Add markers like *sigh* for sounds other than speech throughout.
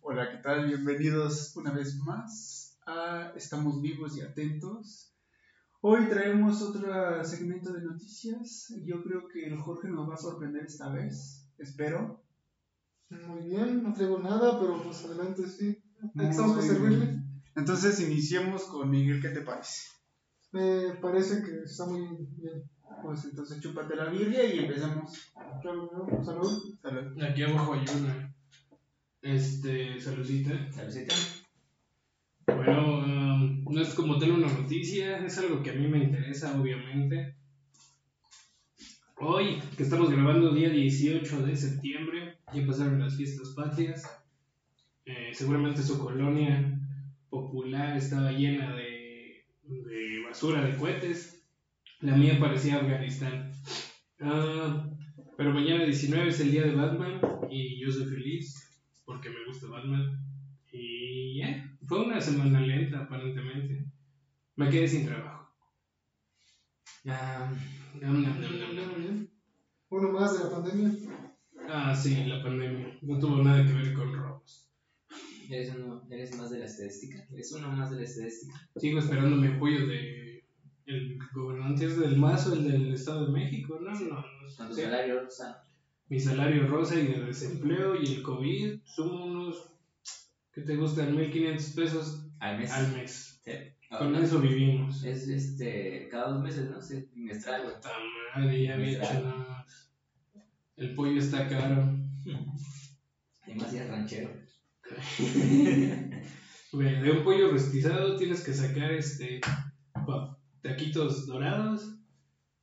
Hola, ¿qué tal? Bienvenidos una vez más a Estamos vivos y atentos. Hoy traemos otro segmento de noticias. Yo creo que el Jorge nos va a sorprender esta vez. Espero. Muy bien, no traigo nada, pero pues adelante, sí. Estamos para servirle. Entonces iniciemos con Miguel, ¿qué te parece? Me parece que está muy bien. Pues entonces chúpate la birria y ¿no? Salud. Salud. Aquí abajo hay una. Este, saludcita. Saludcita. Bueno, um, no es como tal una noticia, es algo que a mí me interesa, obviamente. Hoy, que estamos grabando día 18 de septiembre, ya pasaron las fiestas patrias. Eh, seguramente su colonia popular estaba llena de, de basura, de cohetes. La mía parecía Afganistán. Ah, pero mañana 19 es el día de Batman y yo soy feliz porque me gusta Batman. Y ya, fue una semana lenta aparentemente. Me quedé sin trabajo. Ah, nam. Muy bien. Uno más de la pandemia. Ah, sí, la pandemia. No tuvo nada que ver con robos. Eres, uno, eres más de la estadística. Eres uno más de la estadística. Sigo esperando mi apoyo de el gobernante es del Mazo, el del Estado de México. No, no, no. Con tu salario, Rosa. Mi salario rosa y de desempleo y el COVID son unos que te gustan 1500 pesos Al mes. al mes. Sí. Con eso vivimos. Es este, cada dos meses, ¿no? Sí, trimestral. Puta madre, ya hecho nada más. El pollo está caro. *laughs* Y más es ranchero. *laughs* De un pollo rostizado tienes que sacar este taquitos dorados,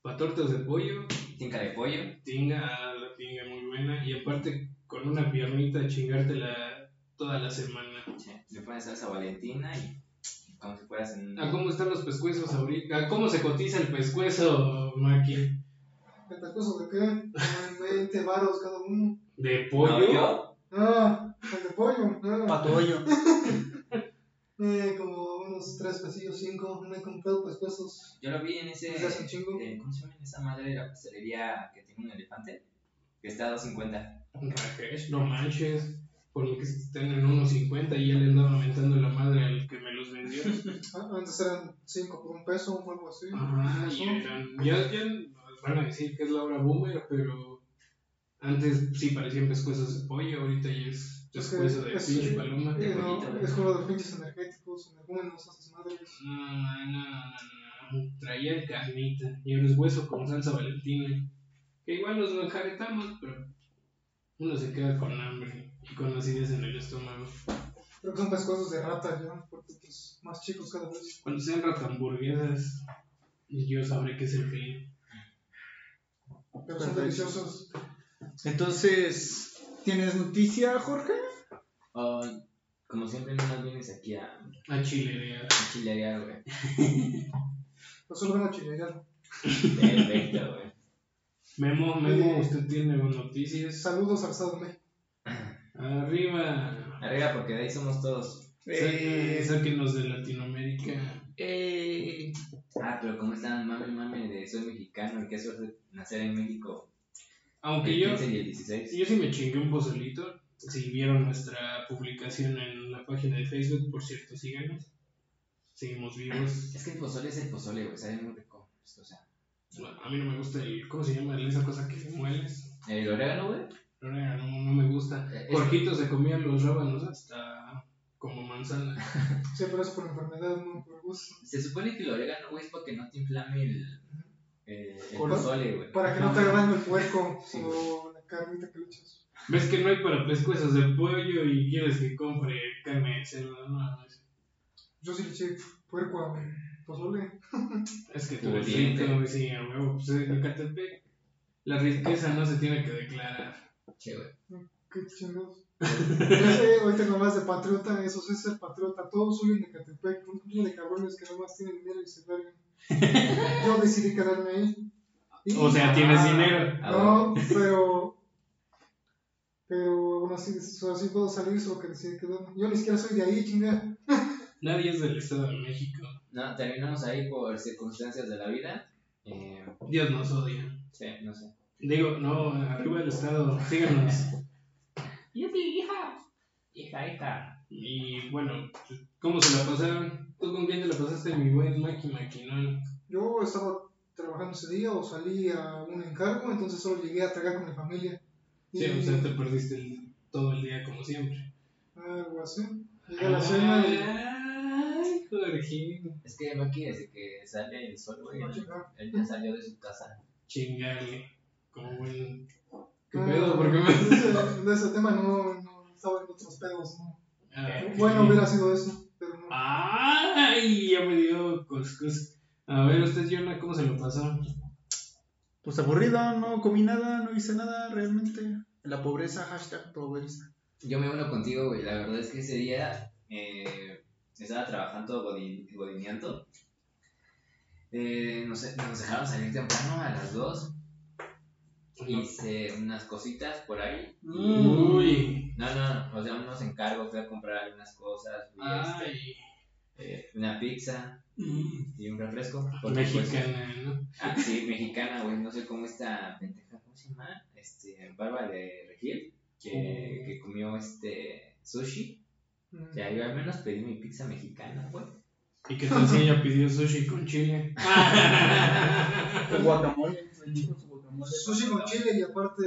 pa tortas de pollo, Tinca de pollo. tinga, ah, tinga muy buena, y aparte con una piernita chingártela toda la semana. Sí. Le pones salsa valentina y como si fueras en... ¿A cómo están los pescuezos ahorita? ¿A cómo se cotiza el pescuezo, Maki? ¿El pescuezo de qué? Como en 20 varos cada uno. ¿De ¿No, pollo? yo? Ah, el de pollo. Ah, Patollo. *laughs* eh, como unos 3 pesillos, 5. Me he comprado pescuezos. Yo lo vi en ese... Hace un chingo. eh, ¿Cómo se llama esa madre de la pastelería que tiene un? Que está a 2.50. Rajesh, no manches. Por lo que están en 1.50 y ya le andaba aumentando la madre al que me los vendió. *laughs* Ah, antes eran 5 por un peso o algo así. Ajá, y eran, ya, ya van a decir que es la hora boomer, pero antes sí parecían pescuezos de pollo, ahorita ya es Es que de es- pinche paloma. Eh, no, es como los pinches energéticos, energúmenos, esas madres. No, no, no, no, traía carnita y el hueso con salsa valentina. Que igual nos lo enjaretamos, pero uno se queda con hambre y con acidez en el estómago. Creo que son pescuezos de rata ya, porque pues, más chicos cada vez. Cuando sean ratamburguesas, yo sabré qué es el fin. Pero son deliciosos. Entonces, ¿tienes noticia, Jorge? Oh, como siempre, no nos vienes aquí a, A chilerear. a chilerear, güey. No *laughs* solo van a chilear. Perfecto, güey. Memo, Memo, usted tiene noticias. Saludos al México. Arriba. Arriba, porque de ahí somos todos. Eh, Sáquenos de Latinoamérica. eh, Ah, pero ¿cómo están? Mame, mame, de soy mexicano y qué suerte nacer en México. Aunque el yo, 15 y el 16. yo sí me chingué un pozolito. Si vieron nuestra publicación en la página de Facebook, por cierto, síganos. Seguimos vivos. Es que el pozole es el pozole, güey, sabe muy rico. O sea, a mí no me gusta el. ¿Cómo se llama esa cosa que mueles? el orégano, güey. No, no, no me gusta. Eh, Jorgito se comía los rábanos hasta como manzana. *laughs* Sí, pero es por enfermedad, no por gusto. Se supone que el orégano, güey, es para que no te inflame el, eh, el pozole, güey. Para que no te daño el puerco Sí, o la carnita que le echas. ¿Ves que no hay para pescuezos de pollo y quieres que compre carne de cerdo? No, es- Yo sí le eché puerco a pozole. es que tú eres rico, güey, sí, a huevo. Pues en Ecatepec la riqueza no se tiene que declarar. Che, güey. Qué chingados. Ya sé, hoy tengo más de patriota, eso sí es ser patriota. Todos huyen de Catepec, un grupo de cabrones que nomás tienen dinero y se largan. *laughs* Yo decidí quedarme ahí. Y- O sea, tienes Ah. dinero. No, pero. Pero aún así, así puedo salir, solo que decidí quedarme. Yo ni siquiera soy de ahí, chinga. Nadie es del Estado de México. No, terminamos ahí por circunstancias de la vida. Eh, Dios nos odia. sí, no sé. Digo, no, arriba del Estado, síganos. ¡Yupi, hija! Hija, hija. Y bueno, ¿cómo se la pasaron? ¿Tú con quién te la pasaste, mi buen Maki Maquinón? Yo estaba trabajando ese día o salí a un encargo, entonces solo llegué a tragar con mi familia. Sí, o sea, te perdiste el- todo el día como siempre. Algo así. Llegué a la cena y... Ay, Jorgito. Es que Maki, desde que sale el sol, güey, él, ya salió de su casa. Chingale. Como buen. ¿Qué Ah, pedo? ¿Por qué me.? de, ese, de ese tema no, no estaba en otros pedos, ¿no? Ah, Bueno, hubiera sido eso, pero no. Ay, ya me dio coscos. A ver, usted, Jonah, ¿cómo se lo pasó? Pues aburrido, no comí nada, no hice nada realmente. La pobreza, hashtag pobreza. Yo me uno contigo, güey. La verdad es que ese día eh, estaba trabajando godin, godineando. Eh, nos, nos dejaron salir temprano a las 2. Hice unas cositas por ahí. Uy. no, no, o sea, unos encargos. Fui a comprar algunas cosas. fui este, eh, una pizza Mm. y un refresco. pues, Mexicana, ¿no? ah, sí, mexicana, güey. No sé cómo esta pendeja, ¿cómo se llama? Este, Barba de Regil, que, que comió este sushi. Mm. Ya, yo al menos pedí mi pizza mexicana, güey. ¿Y qué tal si ella pidió sushi con chile? El *laughs* guacamole. ¿Sushi con chile y aparte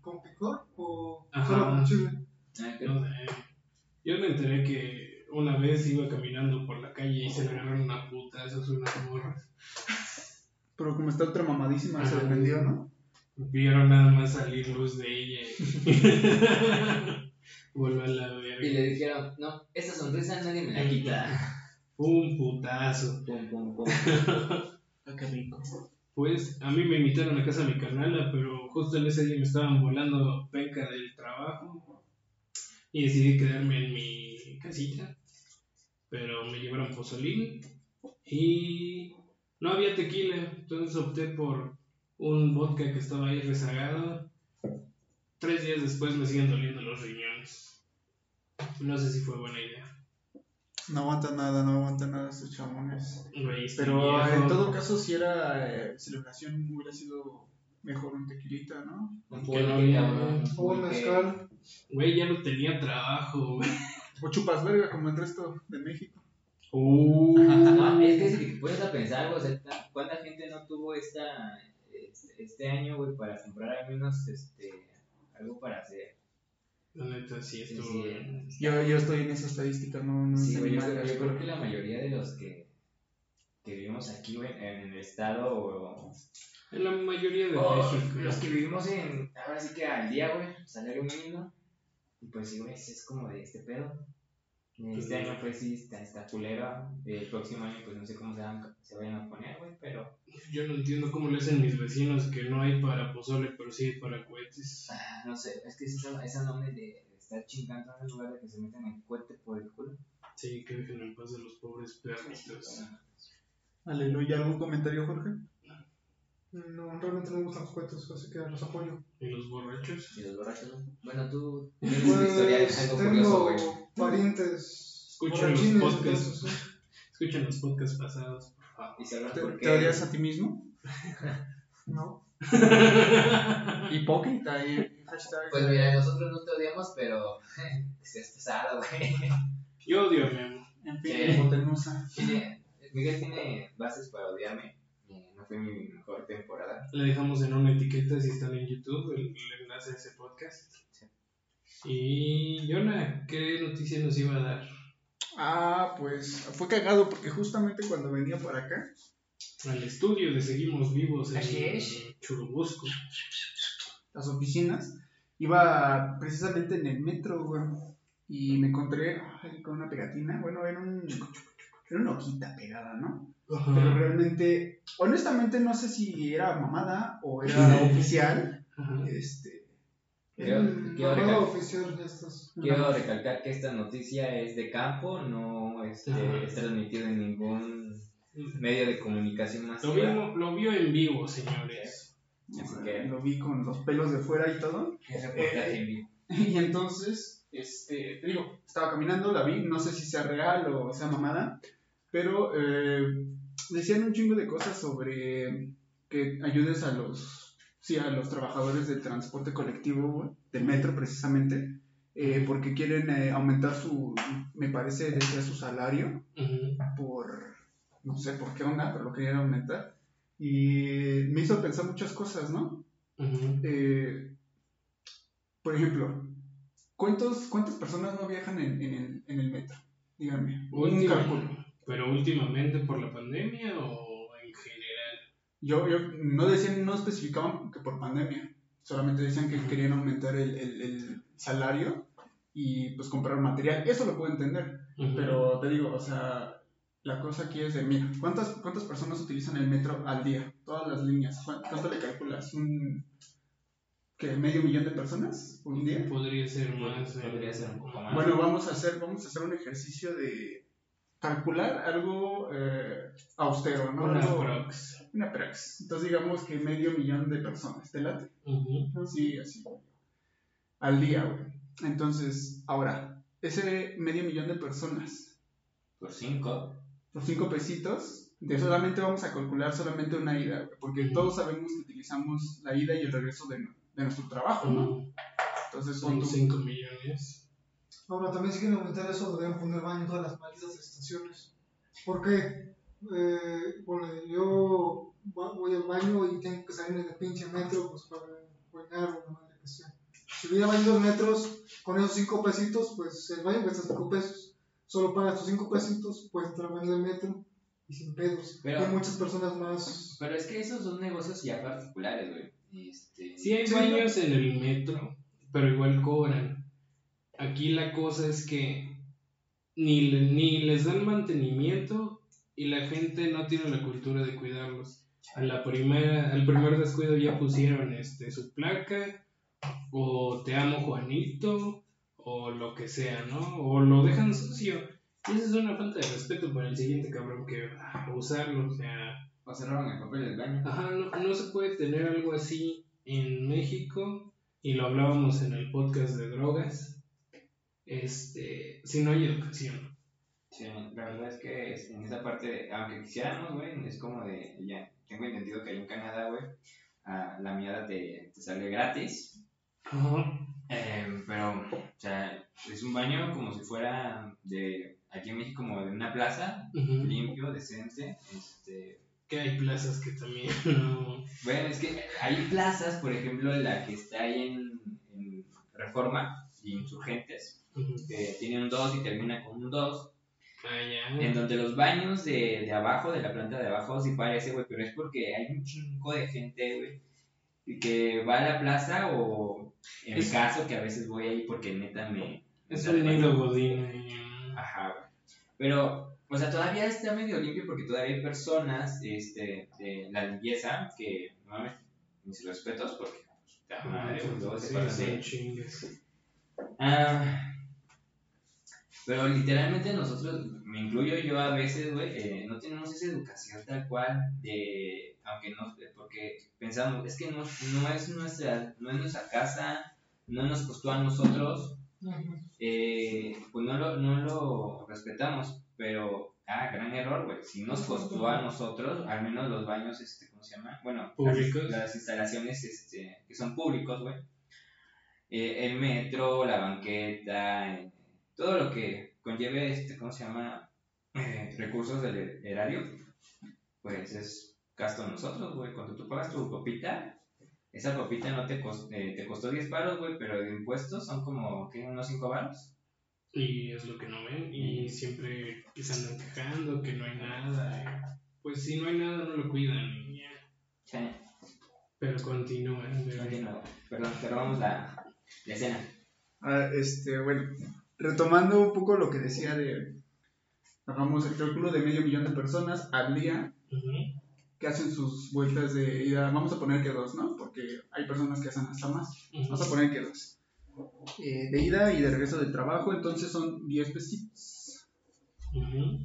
con picor? ¿O Ajá. solo con chile? Ah, que- No sé. Yo me enteré que una vez iba caminando por la calle y se le agarraron una puta, esas unas morras. Pero como está ultra mamadísima, se Ajá. defendió, ¿no? Vieron nada más salir luz de ella *laughs* y volvió a la Y le dijeron, no, esa sonrisa nadie me la quita. Un putazo. Pum, pum, pum. *laughs* Ah, qué rico. Pues a mí me invitaron a casa de mi carnala, pero justo en ese día me estaban volando penca del trabajo y decidí quedarme en mi casita. Pero me llevaron pozolín y no había tequila, entonces opté por un vodka que estaba ahí rezagado. Tres días después me siguen doliendo los riñones. No sé si fue buena idea. No aguanta nada, no aguanta nada estos. Güey, este Pero viejo- en todo caso, si era eh, celebración, hubiera sido mejor un tequilita, ¿no? Un mezcal. Güey, ya no tenía trabajo, güey. O chupas verga como el resto de México. Uh. *laughs* No, es que si te pones a pensar, o sea, ¿cuánta gente no tuvo esta, este, este año, güey, para comprar al menos este, algo para hacer? La neta, sí, Sí, estuvo. sí. Yo, yo estoy en esa estadística, no, no Sí, sé güey, yo, yo creo pero- que la mayoría de los que, que vivimos aquí, güey, en el estado o, En la mayoría de o México. los que vivimos en, ahora sí que al día, güey, salario mínimo, y pues sí, güey, es como de este pedo. Este año, pues sí, está, está culera. El próximo año, pues no sé cómo se, van- se vayan a poner, güey, pero Yo no entiendo cómo le hacen mis vecinos que no hay para pozole, pero sí hay para cohetes. ah, no sé, es que esa, esa nombre de estar chingando en lugar de que se metan el cohete por el culo. Sí, que dejen en paz a los pobres perritos. Aleluya, ¿algún comentario, Jorge? No, realmente no me gustan los cuentos, así que los apoyo. Y los borrachos. Y los borrachos, ¿no? Bueno, tú tienes Pues algo curioso, güey. tengo parientes Escuchen los podcasts. Escuchen los podcasts pasados, por favor. Y sabrás ¿Te, por te qué. odias a ti mismo? *laughs* No. *laughs* Hipócrita y hashtag. Pues mira, nosotros no te odiamos, pero *laughs* seas pesado, güey. Yo odio a Memo. En fin, Miguel tiene bases para odiarme. No fue mi mejor temporada. Le dejamos en una etiqueta si están en YouTube el, el enlace a ese podcast. Sí. Y Jonah, ¿qué noticia nos iba a dar? Ah, pues fue cagado porque justamente cuando venía por acá, Al estudio de Seguimos Vivos en Así es. Churubusco. las oficinas, iba precisamente en el metro, güey, y me encontré ay, con una pegatina, bueno, era, un, era una hojita pegada, ¿no? Pero realmente, honestamente no sé si era mamada o era *laughs* oficial, Ajá. este... El quiero mamado recal- oficial de estos. Quiero recalcar que esta noticia es de campo, no este, es transmitido en ningún medio de comunicación Lo, masiva. vimos- lo vio en vivo, señores. Así que Lo vi con los pelos de fuera y todo. es reportaje en vivo. *laughs* Y entonces, este, te digo, estaba caminando, la vi, no sé si sea real o sea mamada, pero eh, decían un chingo de cosas sobre que ayudes a los, sí, a los trabajadores del transporte colectivo, del metro precisamente, eh, porque quieren eh, aumentar su, me parece, decía su salario por, no sé por qué onda, pero lo querían aumentar. Y me hizo pensar muchas cosas, ¿no? Por ejemplo, ¿cuántos, ¿cuántas personas no viajan en, en el, en el metro? Díganme, un cálculo. Pero últimamente por la pandemia o en general. Yo, yo no decían, no especificaban que por pandemia, solamente decían que querían aumentar el, el- el salario y pues comprar material. Eso lo puedo entender, pero te digo, o sea, la cosa aquí es de, mira, ¿cuántas, cuántas personas utilizan el metro al día? Todas las líneas. ¿Cuán- ¿Cuánto le calculas? ¿Un que medio millón de personas un día? Podría ser más. Podría ser un poco más. Bueno, vamos a hacer, vamos a hacer un ejercicio de calcular algo eh, austero, ¿no? Una prox. una prax. Entonces digamos que medio millón de personas, ¿te late? Sí, así. Al día, güey. Entonces, ahora, ese medio millón de personas, Por 5. por cinco pesitos, de solamente vamos a calcular solamente una ida, güey, porque todos sabemos que utilizamos la ida y el regreso de, de nuestro trabajo, ¿no? Ujú. Entonces, pon Son tú- 5 millones. Ahora, también si quieren aumentar eso, deben poner baño en todas las malditas estaciones. ¿Por qué? Eh, bueno, yo voy al baño y tengo que salir en el pinche metro pues, para bañar o la madre que sea. Si hubiera baño dos metros, con esos cinco pesitos, pues el baño cuesta cinco pesos. Solo pagas tus cinco pesitos, puedes entrar al baño del metro y sin pedos. Pero- Hay muchas personas más. Pero es que esos son negocios ya particulares, güey. Este, Sí hay Sí, baños en el metro, pero igual cobran. Aquí la cosa es que ni, ni les dan mantenimiento y la gente no tiene la cultura de cuidarlos. A la primera, al primer descuido ya pusieron este su placa o te amo Juanito o lo que sea, ¿no? O lo dejan sucio. Y esa es una falta de respeto para el siguiente cabrón que va a usarlo, o sea, O cerraron el papel del baño. Ajá, no, no se puede tener algo así en México, y lo hablábamos en el podcast de drogas, este, si no hay educación. Sí, la verdad es que es- en esa parte, aunque quisiéramos, güey, es como de, ya, tengo entendido que ahí en Canadá, güey, la mierda te, te sale gratis, eh, pero, o sea, es un baño como si fuera de, aquí en México, como de una plaza, limpio, decente, este, Que hay plazas que también *laughs* no. bueno, es que hay plazas, por ejemplo, la que está ahí en, en Reforma y Insurgentes, Que tiene un 2 y termina con un 2, Ah, ya. En donde los baños de, de abajo, de la planta de abajo, sí parece, güey, pero es porque hay un chingo de gente, güey, que va a la plaza o, en Es- mi caso, que a veces voy ahí porque neta me... Es un nido godín. ahí. Ajá, güey. Pero, o sea, todavía está medio limpio porque todavía hay personas este, de la limpieza que, no mames, mis respetos porque, puta madre, se Sí, de- chingues. Ah, pero literalmente nosotros, me incluyo yo a veces, güey, eh, no tenemos esa educación tal cual de, aunque no, porque pensamos, es que no, no es nuestra, no es nuestra casa, no nos costó a nosotros, eh, pues no lo, no lo respetamos, pero, ah, gran error, güey, si nos costó a nosotros, al menos los baños, este, ¿cómo se llama? Bueno, Públicos. Las, las instalaciones, este, que son públicos, güey, eh, el metro, la banqueta, eh, todo lo que conlleve, este, ¿cómo se llama? Eh, recursos del erario, pues es gasto de nosotros, güey, cuando tú pagas tu copita, esa copita no te, cos- eh, te costó 10 paros, güey, pero de impuestos son como, ¿qué? ¿Unos 5 baros? Y es lo que no ven. Y siempre que se andan quejando que no hay nada. y, Pues si no hay nada, no lo cuidan. y ya. Sí, Pero continúan. bebé. continúa. Perdón, cerramos la, la escena. Ah, este, bueno, retomando un poco lo que decía de, hagamos el cálculo de medio millón de personas al día que hacen sus vueltas de ida, vamos a poner que dos, ¿no? Porque hay personas que hacen hasta más, vamos a poner que dos. Eh, de ida y de regreso del trabajo, entonces son 10 pesitos.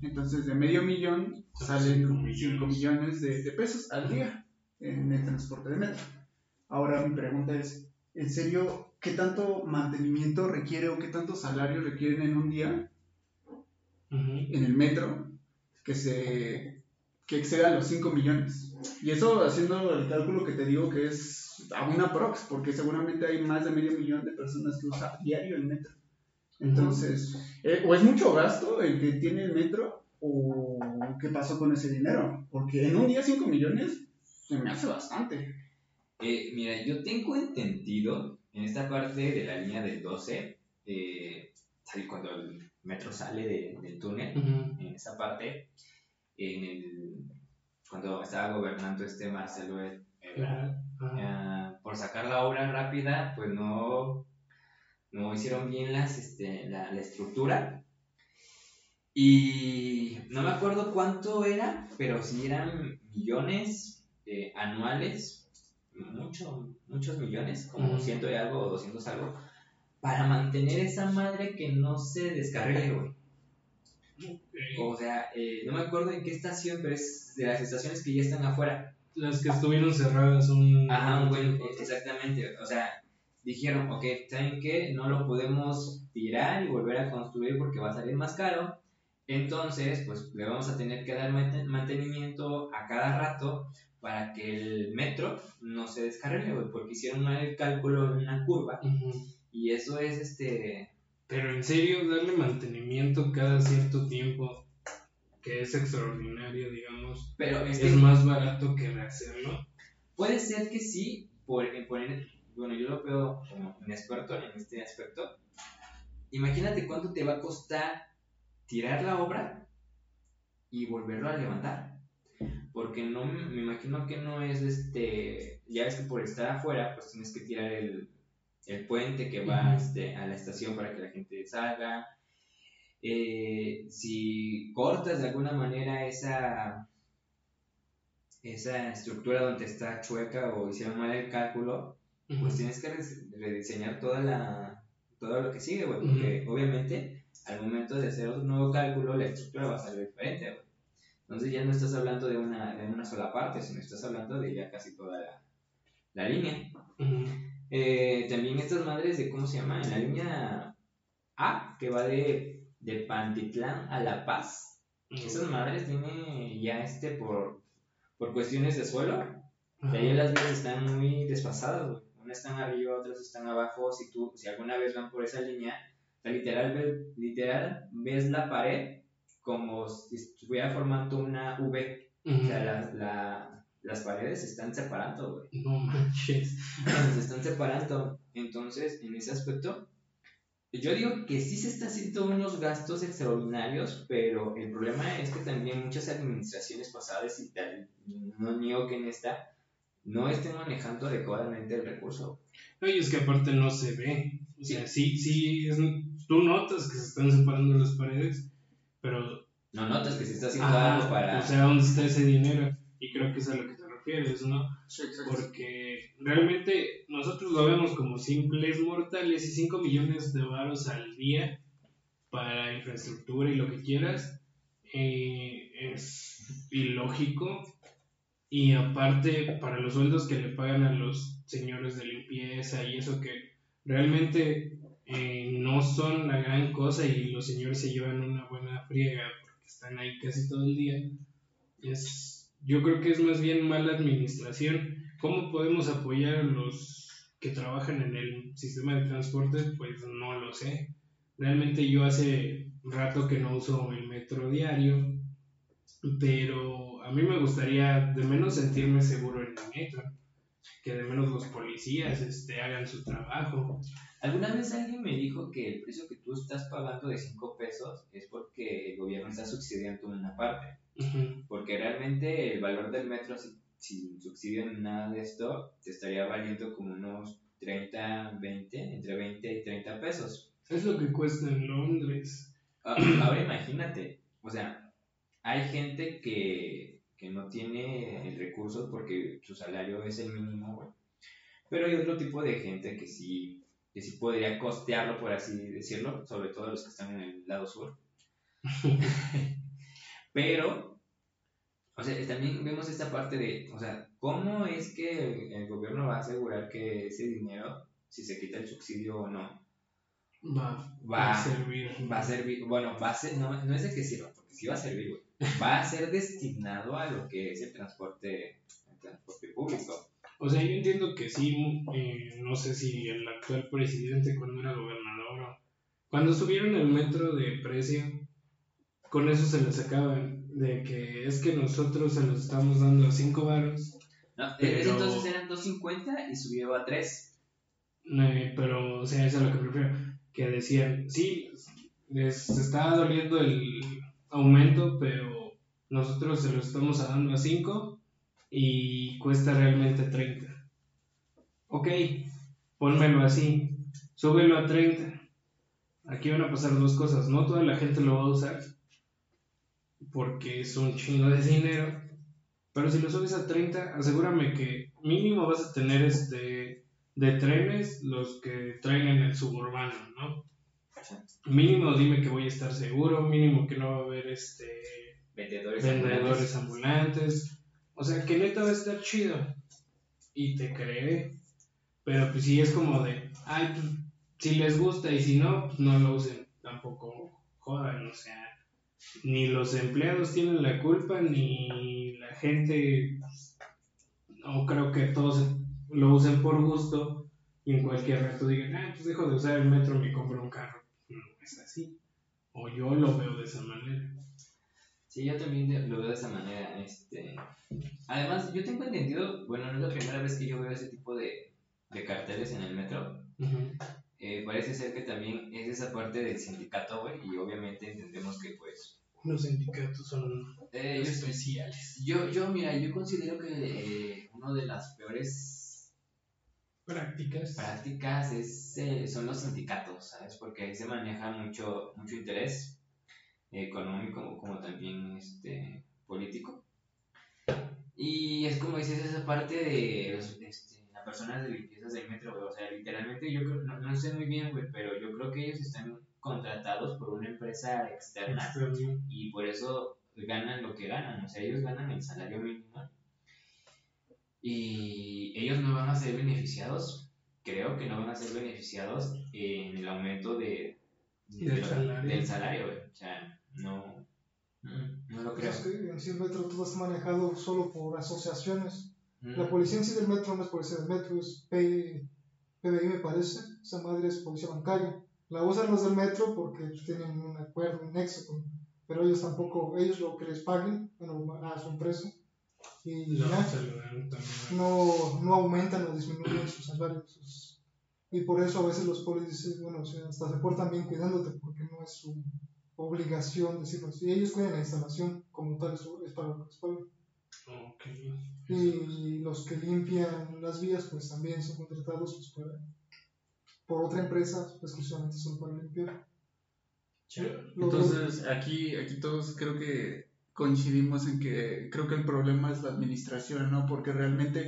Entonces de medio millón salen cinco 5 millones. millones de, de pesos al día en el transporte de metro. Ahora mi pregunta es, ¿en serio qué tanto mantenimiento requiere o qué tanto salario requieren en un día Ujú. en el metro que se que exceda los 5 millones. Y eso haciendo el cálculo que te digo que es a una prox, porque seguramente hay más de medio millón de personas que usan diario el metro. Entonces, eh, o es mucho gasto el que tiene el metro, o qué pasó con ese dinero. Porque en un día 5 millones se me hace bastante. Eh, mira, yo tengo entendido en esta parte de la línea del 12, eh, cuando el metro sale de- del túnel, en esa parte, en el, cuando estaba gobernando este Marcelo Ebrard, Ajá. Ah, por sacar la obra rápida, pues no, no hicieron bien las, este, la, la estructura. Y no me acuerdo cuánto era, pero sí eran millones eh, anuales, mucho, muchos millones, como Ujú. ciento y algo o doscientos algo, para mantener esa madre que no se descarrile, güey. Ok. O sea, eh, no me acuerdo en qué estación, pero es de las estaciones que ya están afuera. Las que estuvieron cerradas un. Ajá, un buen, exactamente. O sea, dijeron, ok, ¿saben qué? No lo podemos tirar y volver a construir porque va a salir más caro. Entonces, pues le vamos a tener que dar mante- mantenimiento a cada rato para que el metro no se descarrile, güey, porque hicieron mal el cálculo en una curva. Y eso es este. Pero en serio, darle mantenimiento cada cierto tiempo, que es extraordinario, digamos, Pero es que más barato que rehacerlo. Puede ser que sí, por, eh, por- bueno, yo lo veo como inexperto en este aspecto. Imagínate cuánto te va a costar tirar la obra y volverlo a levantar. Porque no me imagino que no es este. Ya ves que por estar afuera, pues tienes que tirar el, el puente que va este, a la estación para que la gente salga. Eh, si cortas de alguna manera esa, esa estructura donde está chueca o hicieron mal el cálculo, pues tienes que rediseñar toda la, todo lo que sigue, güey, porque obviamente al momento de hacer otro nuevo cálculo la estructura va a salir diferente, güey. Entonces ya no estás hablando de una, de una sola parte, sino estás hablando de ya casi toda la, la línea. Eh, también estas madres de, ¿cómo se llama? En la línea A, que va de, de Pantitlán a La Paz. Esas madres tienen ya este por, por cuestiones de suelo, de ahí las vías están muy desfasadas, güey. Unas están arriba, otras están abajo. Si tú, si alguna vez van por esa línea, o sea, literal, literal ves la pared como si estuviera formando una V. Ujú. O sea, la- la- las paredes se están separando, güey. No *laughs* manches. se están separando. Entonces, en ese aspecto, yo digo que sí se está haciendo unos gastos extraordinarios, pero el problema es que también muchas administraciones pasadas y tal, no niego que en esta, no estén manejando adecuadamente el recurso. Oye, es que aparte no se ve. O sea, sí, sí, es- tú notas que se están separando las paredes, pero No notas que se está haciendo algo para... O sea, ¿dónde está ese dinero? Y creo que es a lo que te refieres, ¿no? Sí, exacto. Porque realmente nosotros lo vemos como simples mortales y 5 millones de varos al día para infraestructura y lo que quieras eh, es ilógico. Y aparte, para los sueldos que le pagan a los señores de limpieza y eso que realmente eh, no son la gran cosa y los señores se llevan una buena friega porque están ahí casi todo el día. Es, yo creo que es más bien mala administración. ¿Cómo podemos apoyar a los que trabajan en el sistema de transporte? Pues no lo sé. Realmente yo hace rato que no uso el metro diario, pero a mí me gustaría de menos sentirme seguro en el metro, que de menos los policías este, hagan su trabajo. ¿Alguna vez alguien me dijo que el precio que tú estás pagando de 5 pesos es porque el gobierno está subsidiando una parte? Porque realmente el valor del metro, si, sin subsidio ni nada de esto, te estaría valiendo como unos 30, 20, entre 20 y 30 pesos. Es lo que cuesta en Londres. Ah, Ahora imagínate, o sea, hay gente que, que no tiene el recurso porque su salario es el mínimo, güey. Pero hay otro tipo de gente que sí, que sí podría costearlo, por así decirlo, sobre todo los que están en el lado sur. *laughs* Pero, o sea, también vemos esta parte de, o sea, ¿cómo es que el, el gobierno va a asegurar que ese dinero, si se quita el subsidio o no, Va, Va. a servir. va a servir, bueno, va a ser, no, no es de que sirva, porque sí va a servir, güey. Va a ser destinado a lo que es el transporte, el transporte público. O sea, yo entiendo que sí, eh, no sé si el actual presidente cuando era gobernador o cuando subieron el metro de precio, con eso se les acaban de que es que nosotros se los estamos dando a 5 baros, No, Pero- entonces eran 2.50 y subió a 3. eh, pero o sea, eso es a lo que me refiero, que decían, sí, les está doliendo el aumento, pero nosotros se los estamos dando a 5 y cuesta realmente 30. Ok, pónmelo así, súbelo a 30. Aquí van a pasar dos cosas, no toda la gente lo va a usar porque es un chingo de dinero, pero si lo subes a 30, asegúrame que mínimo vas a tener este de trenes los que traen en el suburbano, ¿no? Mínimo dime que voy a estar seguro, mínimo que no va a haber este Vendedores. vendedores ambulantes. ambulantes. O sea, que neta va a estar chido. Y te creeré. Pero pues si es como de, ay, pues si les gusta y si no, pues no lo usen. Tampoco jodan, o sea, ni los empleados tienen la culpa, ni la gente, pues, no creo que todos lo usen por gusto y en cualquier rato digan, ah, pues dejo de usar el metro y me compro un carro. Es así. O yo lo veo de esa manera. Sí, yo también lo veo de esa manera. Este... Además, yo tengo entendido, bueno, no es la primera vez que yo veo ese tipo de, de carteles en el metro. Eh, parece ser que también es esa parte del sindicato, güey, y obviamente entendemos que, pues, Los sindicatos son eh, especiales. yo, yo, mira, yo considero que eh, una de las peores Prácticas. prácticas es, eh, son los sindicatos, ¿sabes? Porque ahí se maneja mucho, mucho interés económico como también este, político. Y es como dices, esa parte de los, este, las personas de limpiezas del metro, güey. O sea, literalmente yo creo, no, no sé muy bien, güey, pero yo creo que ellos están contratados por una empresa externa Externo. y por eso ganan lo que ganan, o sea, ellos ganan el salario mínimo y ellos no van a ser beneficiados, creo que no van a ser beneficiados en el aumento de, de Del lo- salario. del salario, güey. o sea, no, mm, no lo creo. Es que en sí el metro todo está manejado solo por asociaciones. Mm, La policía en sí del metro no es policía del metro, es P- PBI me parece. Esa madre es policía bancaria. La usan los del metro porque tienen un acuerdo, un nexo con... Pero ellos tampoco, ellos lo que les paguen, bueno, a su empresa. Y No, ya, no, no aumentan o disminuyen sus salarios. sus- Y por eso a veces los policías dicen, bueno, o sea, hasta se portan bien cuidándote porque no es su obligación decirlo así. Ellos cuidan la instalación como tal, es, es para lo que les pagan. Ok. Y los que limpian las vías, pues también son contratados pues, para- por otra empresa, exclusivamente solo para limpiar. Entonces, aquí, aquí todos creo que coincidimos en que creo que el problema es la administración, ¿no? Porque realmente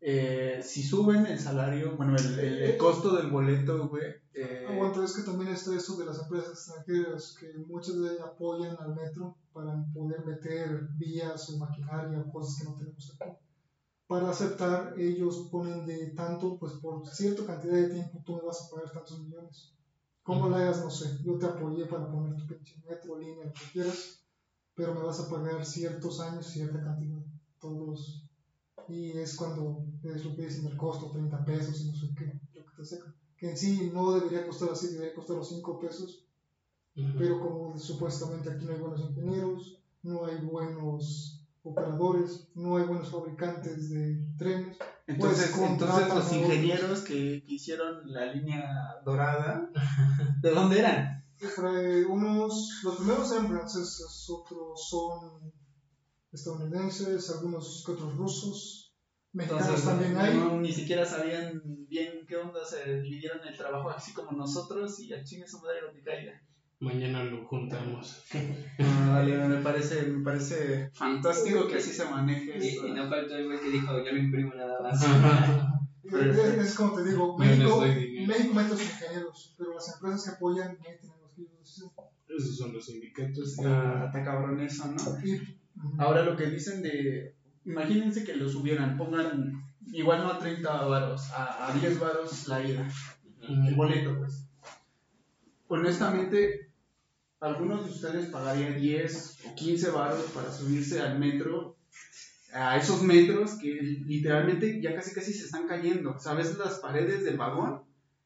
eh, si suben el salario, bueno, el, el- el costo del boleto, güey, eh, Aguanta, es que también está eso de las empresas extranjeras que muchas de ellas apoyan al metro para poder meter vías o maquinaria o cosas que no tenemos aquí. Para aceptar, ellos ponen de tanto, pues por cierta cantidad de tiempo tú me vas a pagar tantos millones. ¿Cómo Ujú. la hagas? No sé. Yo te apoyé para poner tu pinche metro, línea, lo que quieras, pero me vas a pagar ciertos años, cierta cantidad. Todos. Y es cuando es lo que dicen el costo, 30 pesos y no sé qué, lo que te sacan que en sí no debería costar así, debería costar los 5 pesos, Ujú. pero como supuestamente aquí no hay buenos ingenieros, no hay buenos operadores, no hay buenos fabricantes de trenes, entonces, pues, entonces los ingenieros que, que hicieron la línea dorada, *laughs* ¿de dónde eran? Unos, los primeros eran franceses, otros son estadounidenses, algunos que otros rusos, mexicanos Entonces, también hay. no, ni siquiera sabían bien qué onda, se dividieron el trabajo así como nosotros y a chingue su madre lo que caiga. Mañana lo juntamos. Ah, vale, me parece, me parece fantástico que así se maneje Y, esto. y no faltó el güey que dijo, yo lo imprimo nada *laughs* más. Es, es como te digo, México. México mete a sus ingenieros, pero las empresas que apoyan meten a los que ellos dicen. Esos son los sindicatos. Está, está cabrón eso, ¿no? Ahora lo que dicen de, imagínense que lo subieran, pongan igual no a 30 varos, a, a 10 varos la ida, el boleto pues. Honestamente, algunos de ustedes pagarían 10 o 15 varos para subirse al metro a esos metros que literalmente ya casi casi se están cayendo. ¿Sabes las paredes del vagón?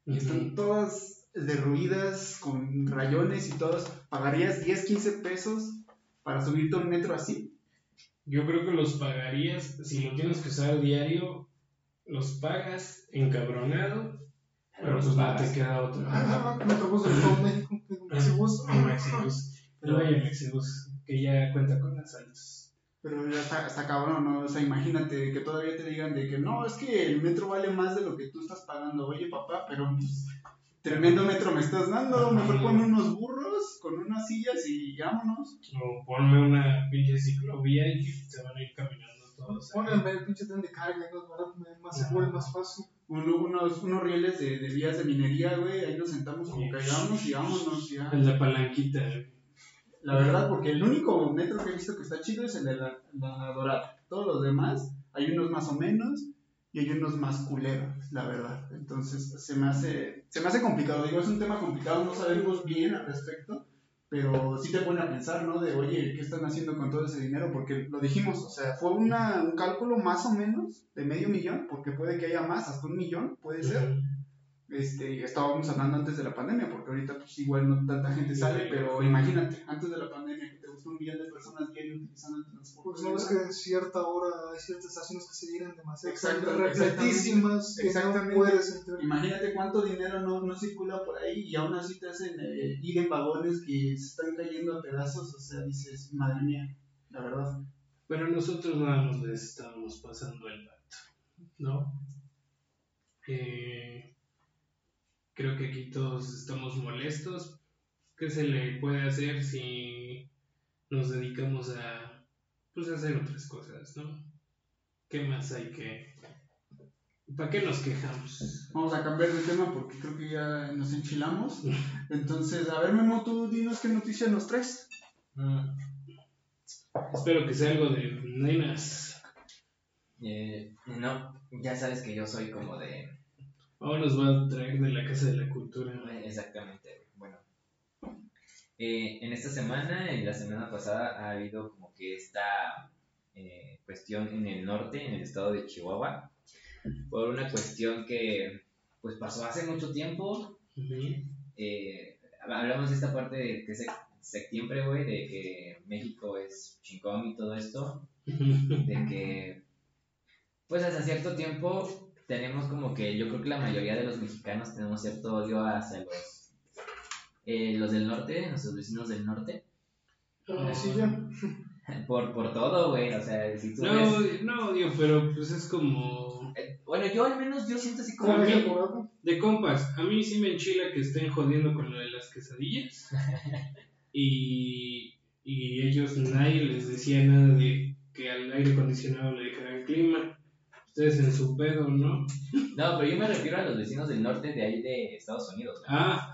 Y están todas derruidas con rayones y todas. ¿Pagarías 10, 15 pesos para subirte a un metro así? Yo creo que los pagarías, si lo tienes que usar diario, los pagas encabronado, pero pues no te queda otra. Ah, del Estado de México, Mexibus. El Mexibus. El Valle Mexibus, que ya cuenta con asaltos. Pero ya está, está cabrón, ¿no? O sea, imagínate que todavía te digan de que no, es que el metro vale más de lo que tú estás pagando. Oye, papá, pero pues, tremendo metro me estás dando. Mejor pon unos burros con unas sillas y vámonos. O ponme una pinche ciclovía y se van a ir caminando todos. Pónganme el pinche tren de carga, ¿no? Barato, más seguro, más fácil. Uno- unos, unos rieles de, de vías de minería, güey. Ahí nos sentamos como caigamos y vámonos ya. El de palanquita. La verdad, porque el único metro que he visto que está chido es el de la, la dorada. Todos los demás, hay unos más o menos y hay unos más culeros, la verdad. Entonces, se me hace, se me hace complicado. Digo, es un tema complicado, no sabemos bien al respecto, pero sí te pone a pensar, ¿no? De, oye, ¿qué están haciendo con todo ese dinero? Porque lo dijimos, o sea, fue una, un cálculo más o menos de medio millón, porque puede que haya más, hasta un millón, puede ser. Este, estábamos hablando antes de la pandemia, porque ahorita pues igual no tanta gente sale, pero imagínate, antes de la pandemia un millón de personas diario utilizando el transporte. Pues no es que en cierta hora hay ciertas estaciones que se llenan demasiado. Exacto, repletísimas, que no exactamente. puedes entrar. Imagínate cuánto dinero no, no circula por ahí y aún así te hacen eh, ir en vagones que se están cayendo a pedazos, o sea, dices, madre mía, la verdad. Pero nosotros nada más les estábamos pasando el dato, ¿no? Eh, creo que aquí todos estamos molestos. ¿Qué se le puede hacer si nos dedicamos a, pues, a hacer otras cosas, ¿no? ¿Qué más hay que... ¿Para qué nos quejamos? Vamos a cambiar de tema porque creo que ya nos enchilamos. *laughs* Entonces, a ver, Memo, tú dinos qué noticia nos traes. Mm, Espero que sea algo de nenas. eh, no, ya sabes que yo soy como de... Ahora nos va a traer de la Casa de la Cultura. Eh, en esta semana y la semana pasada ha habido como que esta eh, cuestión en el norte, en el estado de Chihuahua, por una cuestión que pues pasó hace mucho tiempo. Eh, hablamos de esta parte de que es septiembre, güey, de que México es chingón y todo esto, de que pues hasta cierto tiempo tenemos como que yo creo que la mayoría de los mexicanos tenemos cierto odio hacia los eh, los del norte, nuestros vecinos del norte, Pero sí, ya. *laughs* por, por todo, güey, o sea, si tú No, ves, no odio, pero pues es como eh, bueno, yo al menos yo siento así como ¿Cómo ¿Por es qué? el programa? de compas. A mí sí me enchila que estén jodiendo con lo de las quesadillas. *laughs* y, y ellos nadie les decía nada de que al aire acondicionado le dejaran clima. Ustedes en su pedo, ¿no? No, pero yo me refiero a los vecinos del norte de ahí de Estados Unidos. ¿no? Ah,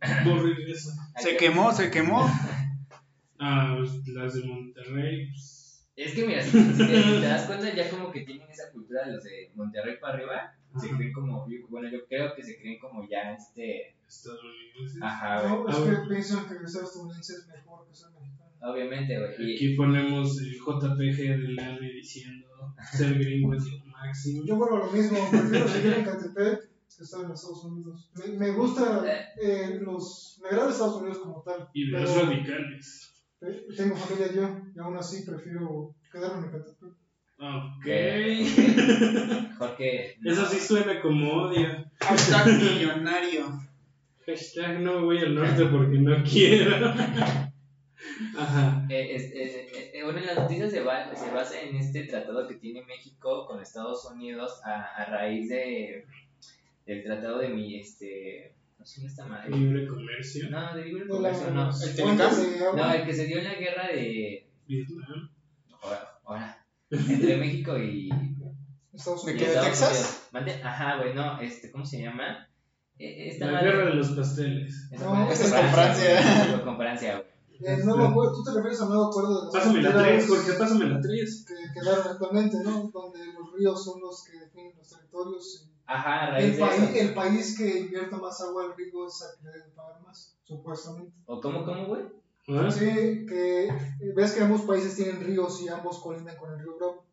*laughs* eso. Se quemó, se quemó. Ah, pues, las de Monterrey, pues, Es que mira, si, si te, das cuenta, ya como que tienen esa cultura de los de Monterrey para arriba. Se creen como, bueno, yo creo que se creen como ya este. Estados Unidos. Ajá, güey. No, es que piensan que ser estadounidense es mejor que ser mexicano. Obviamente, güey. Y, Aquí ponemos el JPG del AVE diciendo ser gringo es lo máximo. Yo vuelvo a lo mismo, prefiero seguir en Catepec que estar en los Estados Unidos. Me, me gusta eh, los. Me agrada Estados Unidos como tal. Ideas pero, radicales. eh, tengo familia yo y aún así prefiero quedarme en Catepec. Ok. *laughs* Jorge. Eso sí suena como odio. Hashtag millonario. Hashtag no voy al norte porque no quiero. *laughs* Ajá. Eh, es- eh, eh, eh, bueno, en las noticias se, ba- se basa en este tratado que tiene México con Estados Unidos a, a raíz de del tratado de mi este no sé esta madre Libre comercio. no de libre De comercio no El de agua. no el que se dio en la guerra de Vietnam. ahora, ahora, entre México y, Estados ¿De y qué, Unidos. de Estados Texas? Unidos. Ajá güey no este cómo se llama esta La madre- guerra de los pasteles. esa No, es con Francia. Con Francia güey. El nuevo acuerdo, tú te refieres al nuevo acuerdo de las Pásame la fronteras 3, Jorge, pásame la 3. que quedaron actualmente, ¿no? Donde los ríos son los que definen los territorios. ajá a y raíz el, de país, el país que invierta más agua al río es al que debe pagar más, supuestamente. o cómo cómo güey ¿Ah? Sí, que eh, ves que ambos países tienen ríos y ambos colindan con el río Bravo.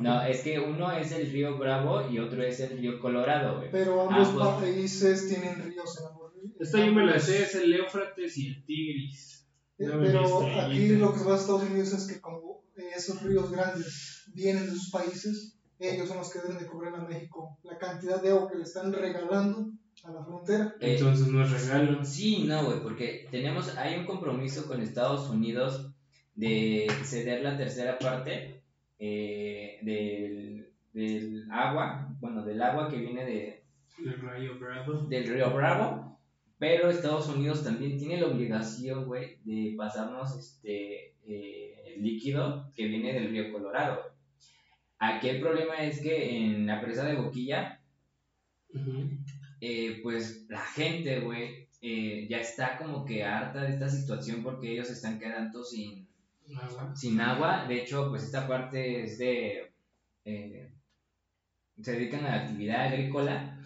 No, es que uno es el río Bravo y otro es el río Colorado, güey. Pero ambos Ambos. países tienen ríos en ambos ríos. Esta yo me la sé, es el Éufrates y el Tigris. Eh, Pero aquí lo que pasa en Estados Unidos es que como eh, esos ríos grandes vienen de sus países, ellos son los que deben de cobrar a México la cantidad de agua que le están regalando a la frontera. Eh, Entonces no es regalo. Sí, no, güey, porque tenemos, hay un compromiso con Estados Unidos de ceder la tercera parte eh, del, del agua, bueno, del agua que viene de, El Rayo Bravo. del río Bravo, pero Estados Unidos también tiene la obligación, güey, de pasarnos este eh, líquido que viene del río Colorado. Aquí el problema es que en la presa de Boquilla, eh, pues la gente, güey, eh, ya está como que harta de esta situación porque ellos están quedando sin, Agua. sin agua. De hecho, pues esta parte es de... eh, se dedican a la actividad agrícola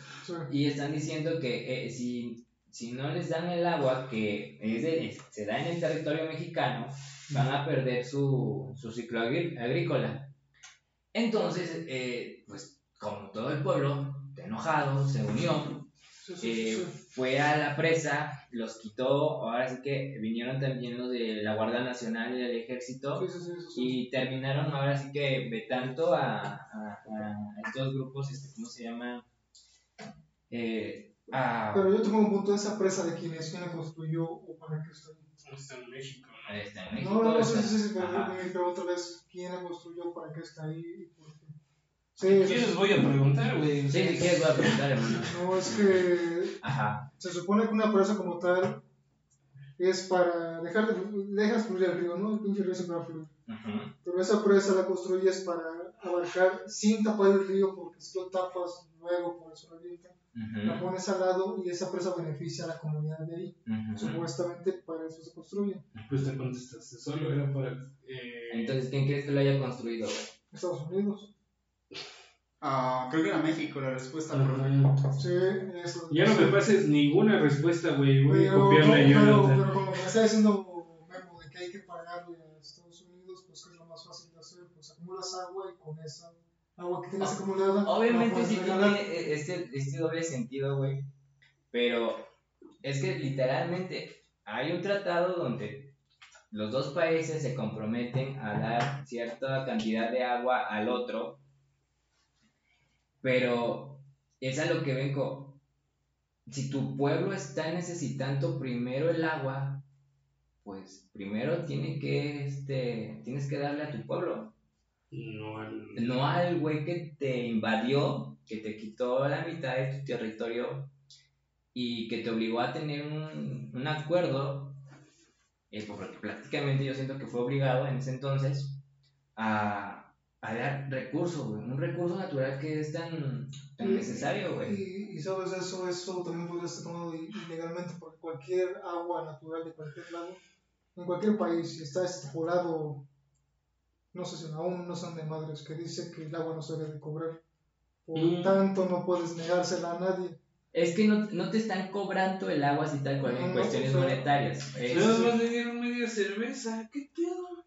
y están diciendo que eh, si, si no les dan el agua que es de- se da en el territorio mexicano, van a perder su, su ciclo agrí- agrícola. Entonces, eh, pues como todo el pueblo, enojado, se unió, eh, fue a la presa, los quitó, ahora sí que vinieron también los de la Guardia Nacional y del Ejército Sí, sí, sí, eso sí. y terminaron ahora sí que vetando a, a, a estos grupos, este, ¿cómo se llama? Eh, a, Pero yo tengo un punto de esa presa de quién es, quién la construyó o para qué está ahí. Está en México, ¿no? está en México, No, no, sí, sí, sí, pero, otra vez, ¿quién la construyó? ¿Para qué está ahí? y por qué? Sí, quieres sí. voy a preguntar, güey. Sí, si quieres voy a preguntar, hermano. No, es que Ajá. se supone que una presa como tal es para dejar de flu- dejas fluir el río, ¿no? El pinche río se va a fluir. Pero esa presa la construyes para abarcar sin tapar el río, porque si lo tapas, luego por eso revienta. La pones al lado y esa presa beneficia a la comunidad de ahí. Ujú. Supuestamente para eso se construye. Pues te contestaste solo, era para. Eh, Entonces, ¿quién crees que lo haya construido? Estados Unidos. Ah, creo que era México la respuesta. ajá. Sí, eso. Ya no me pases ninguna respuesta, güey. Voy a copiarla a pero, pero como me está diciendo Memo de que hay que pagarle a Estados Unidos, pues que es lo más fácil de hacer, pues acumulas agua y con esa agua que tienes acumulada. la Obviamente sí tiene este, este doble sentido, güey. Pero es que literalmente hay un tratado donde los dos países se comprometen a dar cierta cantidad de agua al otro. Pero es a lo que vengo. Si tu pueblo está necesitando primero el agua, pues primero tiene que, este, tienes que darle a tu pueblo. No, al- No al güey que te invadió, que te quitó la mitad de tu territorio y que te obligó a tener un, un acuerdo, eh, porque prácticamente yo siento que fue obligado en ese entonces a, a dar recursos, güey, un recurso natural que es tan, tan Y- necesario, güey. Y, y sabes, eso, eso también podría ser tomado ilegalmente porque cualquier agua natural de cualquier lado, en cualquier país, si está estipulado, no sé si aún no son de madres, que dice que el agua no se debe de cobrar. Por Mm. tanto, no puedes negársela a nadie. Es que no, no te están cobrando el agua así tal cual en No, cuestiones o sea, monetarias. Nada más le dieron media cerveza. ¿Qué pedo?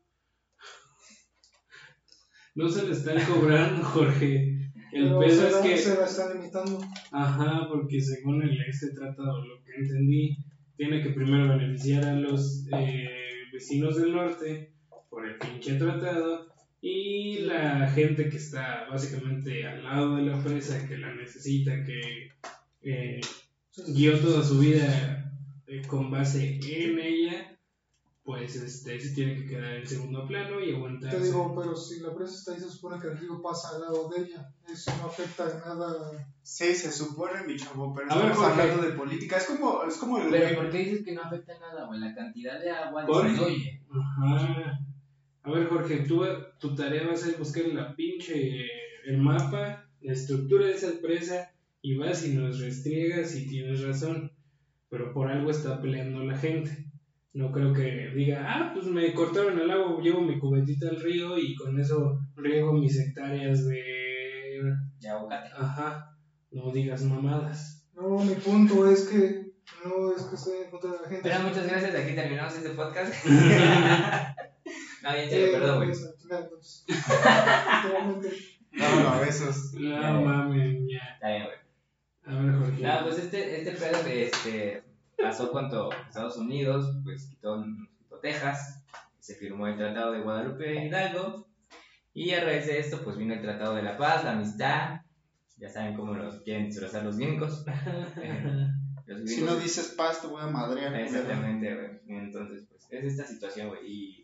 No se le están cobrando, Jorge. El pero pedo se, es la, que. se la están limitando. Ajá, porque según el, este tratado, lo que entendí, tiene que primero beneficiar a los eh, vecinos del norte por el pinche tratado y la gente que está básicamente al lado de la presa, que la necesita, que eh, sí, guió toda su vida eh, con base en ella, pues este se tiene que quedar en segundo plano y aguantarse. Te digo, pero si la presa está ahí, se supone que el río pasa al lado de ella. Eso no afecta en nada. Sí, se supone, mi chavo, pero A ver, estamos Jorge. hablando de política. Es como, es como el Pero ¿por qué dices que no afecta nada, güey? La cantidad de agua Jorge. disminuye. Ajá. A ver, Jorge, tú, tu tarea va a ser buscar la pinche, el mapa, la estructura de esa presa y vas y nos restriegas y tienes razón. Pero por algo está peleando la gente. No creo que diga, ah, pues me cortaron el agua, llevo mi cubetita al río y con eso riego mis hectáreas de... Ya, aguacate. Ajá, no digas mamadas. No, mi punto es que no es que estoy en contra de la gente. Pero muchas gracias, aquí terminamos este podcast. *laughs* no, bien, Eh, chévere, perdón, güey. *laughs* No, no, besos. No mames, ya. Está bien, güey. A ver, Jorge. No, pues este, este pedo de este, pasó cuando Estados Unidos pues quitó, quitó Texas, se firmó el Tratado de Guadalupe Hidalgo, y a raíz de esto pues vino el Tratado de la Paz, la amistad, ya saben cómo los quieren disfrazar los gringos. *laughs* Eh, los Si gringos- no dices paz, te voy a madrear. Exactamente, güey. Entonces, pues, es esta situación, güey. Y,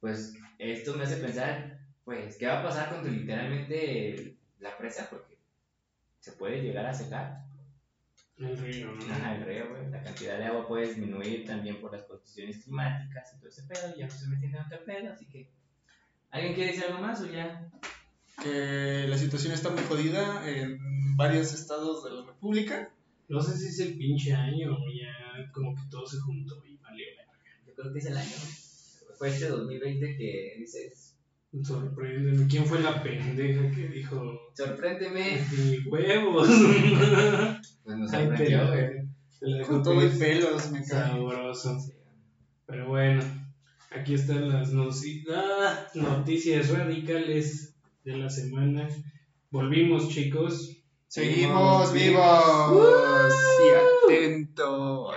pues, esto me hace pensar, pues, ¿qué va a pasar cuando literalmente la presa, porque se puede llegar a secar? El río, ¿no? Ajá, el río, güey. La cantidad de agua puede disminuir también por las condiciones climáticas y todo ese pedo. Ya no se meten en otro pedo, así que... ¿Alguien quiere decir algo más o ya? Que la situación está muy jodida en varios estados de la República. No sé si es el pinche año o ya como que todo se juntó y valió. Yo creo que es el año, ¿no? Fue este 2020 que dices, Sorpréndeme. ¿Quién fue la pendeja que dijo sorpréndeme. ni huevos? *laughs* Pues nos Ay, sorprendió, güey. Se la dejó Con todo y pues pelos, me sabroso. Pero bueno, aquí están las noci- ah, noticias radicales de la semana. Volvimos, chicos. Seguimos vivos y atentos.